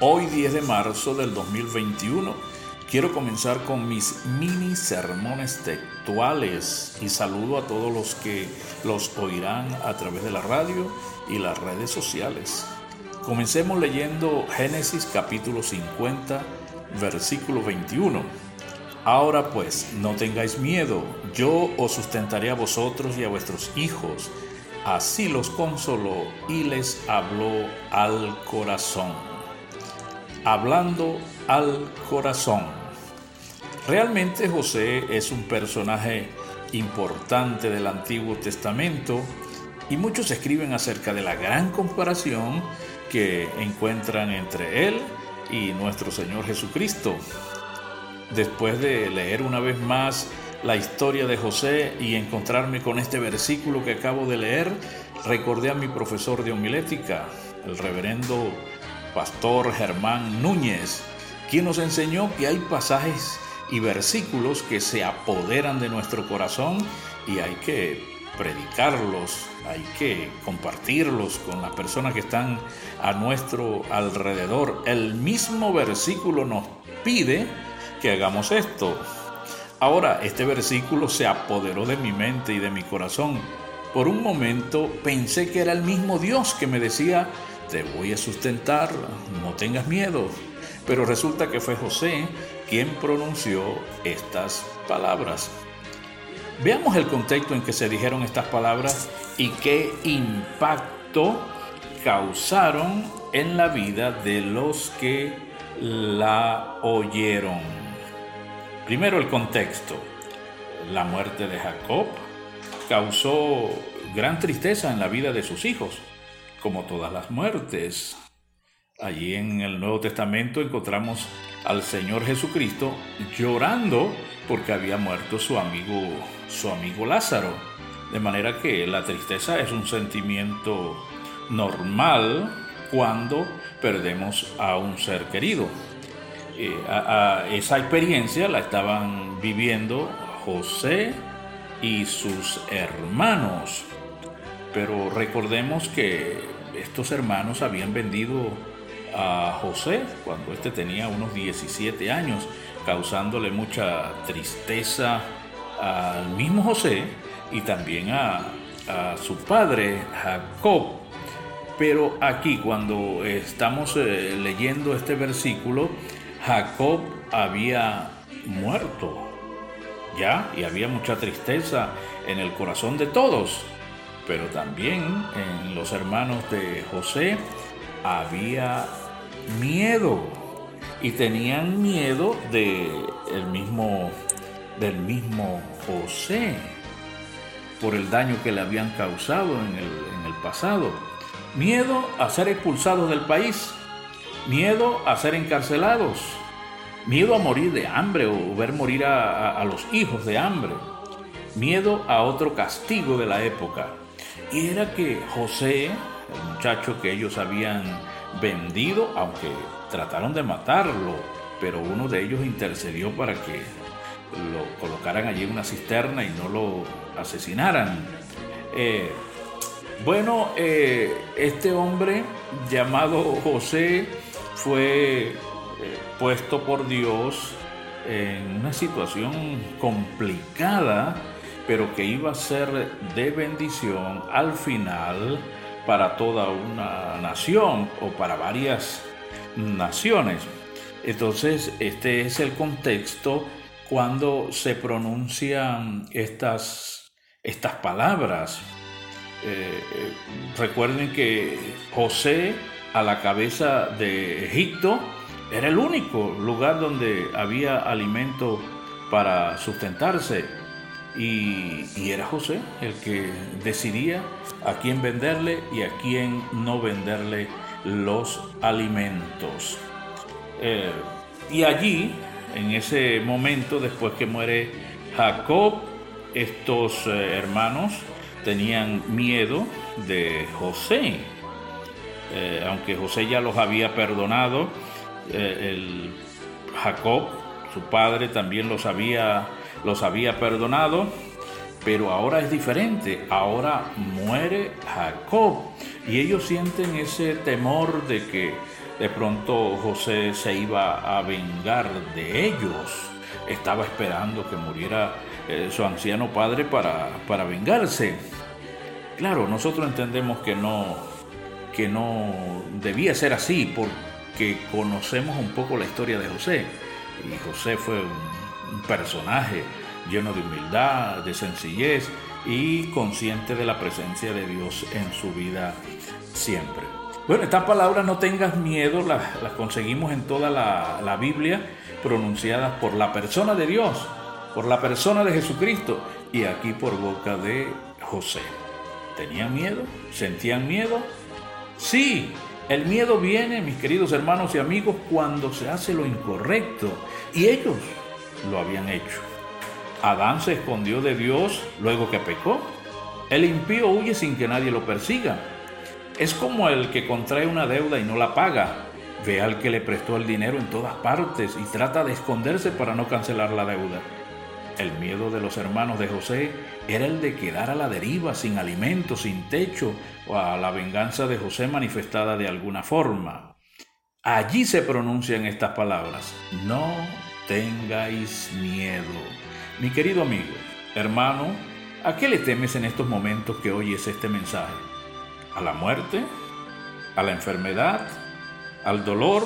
Hoy 10 de marzo del 2021 quiero comenzar con mis mini sermones textuales y saludo a todos los que los oirán a través de la radio y las redes sociales. Comencemos leyendo Génesis capítulo 50, versículo 21. Ahora pues, no tengáis miedo, yo os sustentaré a vosotros y a vuestros hijos. Así los consoló y les habló al corazón hablando al corazón. Realmente José es un personaje importante del Antiguo Testamento y muchos escriben acerca de la gran comparación que encuentran entre él y nuestro Señor Jesucristo. Después de leer una vez más la historia de José y encontrarme con este versículo que acabo de leer, recordé a mi profesor de homilética, el reverendo pastor Germán Núñez, quien nos enseñó que hay pasajes y versículos que se apoderan de nuestro corazón y hay que predicarlos, hay que compartirlos con las personas que están a nuestro alrededor. El mismo versículo nos pide que hagamos esto. Ahora, este versículo se apoderó de mi mente y de mi corazón. Por un momento pensé que era el mismo Dios que me decía, te voy a sustentar, no tengas miedo. Pero resulta que fue José quien pronunció estas palabras. Veamos el contexto en que se dijeron estas palabras y qué impacto causaron en la vida de los que la oyeron. Primero el contexto. La muerte de Jacob causó gran tristeza en la vida de sus hijos como todas las muertes. Allí en el Nuevo Testamento encontramos al Señor Jesucristo llorando porque había muerto su amigo, su amigo Lázaro. De manera que la tristeza es un sentimiento normal cuando perdemos a un ser querido. Eh, esa experiencia la estaban viviendo José y sus hermanos. Pero recordemos que estos hermanos habían vendido a José cuando éste tenía unos 17 años, causándole mucha tristeza al mismo José y también a, su padre Jacob. Pero aquí cuando estamos eh, leyendo este versículo, Jacob había muerto, ¿ya? Y había mucha tristeza en el corazón de todos pero también en los hermanos de José había miedo. Y tenían miedo mismo del mismo José por el daño que le habían causado en el pasado. Miedo a ser expulsados del país, miedo a ser encarcelados, miedo a morir de hambre o ver morir a los hijos de hambre, miedo a otro castigo de la época, y era que José, el muchacho que ellos habían vendido, aunque trataron de matarlo, pero uno de ellos intercedió para que lo colocaran allí en una cisterna y no lo asesinaran. Eh, bueno, eh, este hombre llamado José fue eh, puesto por Dios en una situación complicada pero que iba a ser de bendición al final para toda una nación o para varias naciones. Entonces, este es el contexto cuando se pronuncian estas, estas palabras. Eh, eh, recuerden que José a la cabeza de Egipto era el único lugar donde había alimento para sustentarse y, era José el que decidía a quién venderle y a quién no venderle los alimentos. Eh, y allí, en ese momento, después que muere Jacob, estos eh, hermanos tenían miedo de José. Eh, aunque José ya los había perdonado, el Jacob, su padre, también los había los había perdonado, pero ahora es diferente, ahora muere Jacob y ellos sienten ese temor de que de pronto José se iba a vengar de ellos. Estaba esperando que muriera eh, su anciano padre para, para vengarse. Claro, nosotros entendemos que no, que no debía ser así porque conocemos un poco la historia de José. Y José fue un personaje lleno de humildad, de sencillez y consciente de la presencia de Dios en su vida siempre. Bueno, estas palabras no tengas miedo, las, conseguimos en toda la, la Biblia pronunciadas por la persona de Dios, por la persona de Jesucristo y aquí por boca de José. ¿Tenían miedo? ¿Sentían miedo? Sí, el miedo viene, mis queridos hermanos y amigos, cuando se hace lo incorrecto. Y ellos lo habían hecho. Adán se escondió de Dios luego que pecó. El impío huye sin que nadie lo persiga. Es como el que contrae una deuda y no la paga. Ve al que le prestó el dinero en todas partes y trata de esconderse para no cancelar la deuda. El miedo de los hermanos de José era el de quedar a la deriva, sin alimento, sin techo, o a la venganza de José manifestada de alguna forma. Allí se pronuncian estas palabras, no tengáis miedo. Mi querido amigo, hermano, ¿a qué le temes en estos momentos que oyes este mensaje? ¿A la muerte? ¿A la enfermedad? ¿Al dolor?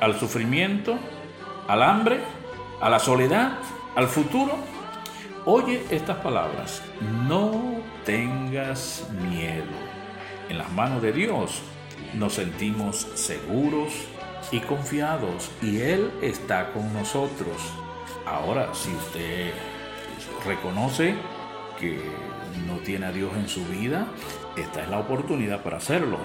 ¿Al sufrimiento? ¿Al hambre? ¿A la soledad? ¿Al futuro? Oye estas palabras, no tengas miedo. En las manos de Dios nos sentimos seguros, y confiados y Él está con nosotros. Ahora, si usted reconoce que no tiene a Dios en su vida, esta es la oportunidad para hacerlo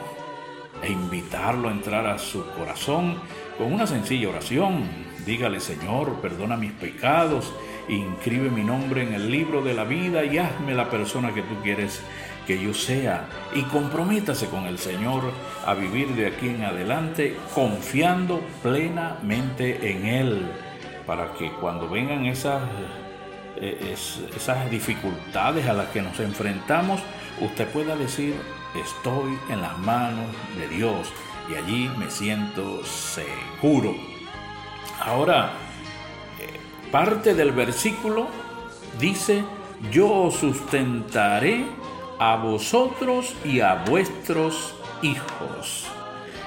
e invitarlo a entrar a su corazón con una sencilla oración. Dígale, Señor, perdona mis pecados, inscribe mi nombre en el libro de la vida y hazme la persona que tú quieres que yo sea y comprométase con el Señor a vivir de aquí en adelante confiando plenamente en Él para que cuando vengan esas, eh, esas dificultades a las que nos enfrentamos, usted pueda decir, estoy en las manos de Dios y allí me siento seguro. Ahora, parte del versículo dice, yo sustentaré a vosotros y a vuestros hijos.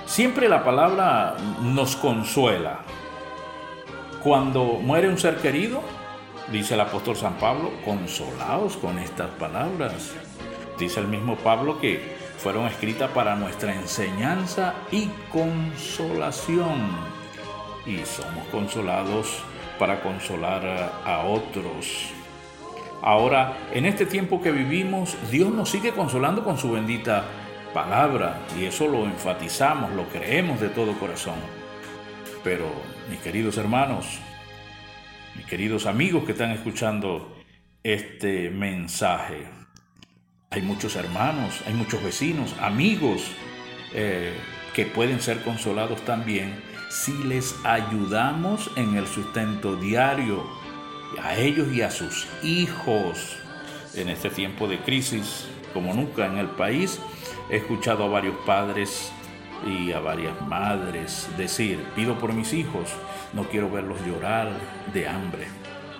Siempre la palabra nos consuela. Cuando muere un ser querido, dice el apóstol San Pablo, consolaos con estas palabras. Dice el mismo Pablo que fueron escritas para nuestra enseñanza y consolación. Y somos consolados para consolar a otros. Ahora, en este tiempo que vivimos, Dios nos sigue consolando con su bendita palabra y eso lo enfatizamos, lo creemos de todo corazón. Pero, mis queridos hermanos, mis queridos amigos que están escuchando este mensaje, hay muchos hermanos, hay muchos vecinos, amigos eh, que pueden ser consolados también si les ayudamos en el sustento diario a ellos y a sus hijos. En este tiempo de crisis, como nunca en el país, he escuchado a varios padres y a varias madres decir, pido por mis hijos, no quiero verlos llorar de hambre.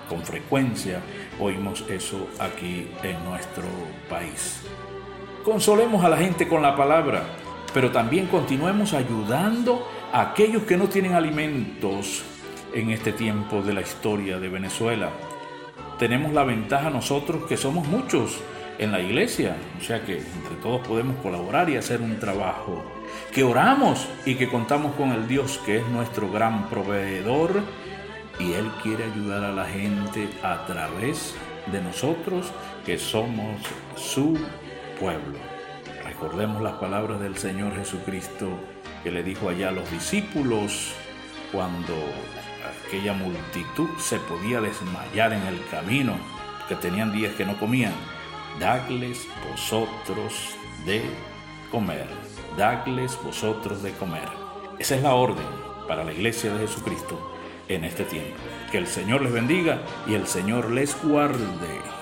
Con frecuencia oímos eso aquí en nuestro país. Consolemos a la gente con la palabra, pero también continuemos ayudando a aquellos que no tienen alimentos en este tiempo de la historia de Venezuela. Tenemos la ventaja nosotros que somos muchos en la iglesia, o sea que entre todos podemos colaborar y hacer un trabajo, que oramos y que contamos con el Dios que es nuestro gran proveedor y Él quiere ayudar a la gente a través de nosotros que somos su pueblo. Recordemos las palabras del Señor Jesucristo que le dijo allá a los discípulos cuando aquella multitud se podía desmayar en el camino, que tenían días que no comían. Dadles vosotros de comer, dadles vosotros de comer. Esa es la orden para la iglesia de Jesucristo en este tiempo. Que el Señor les bendiga y el Señor les guarde.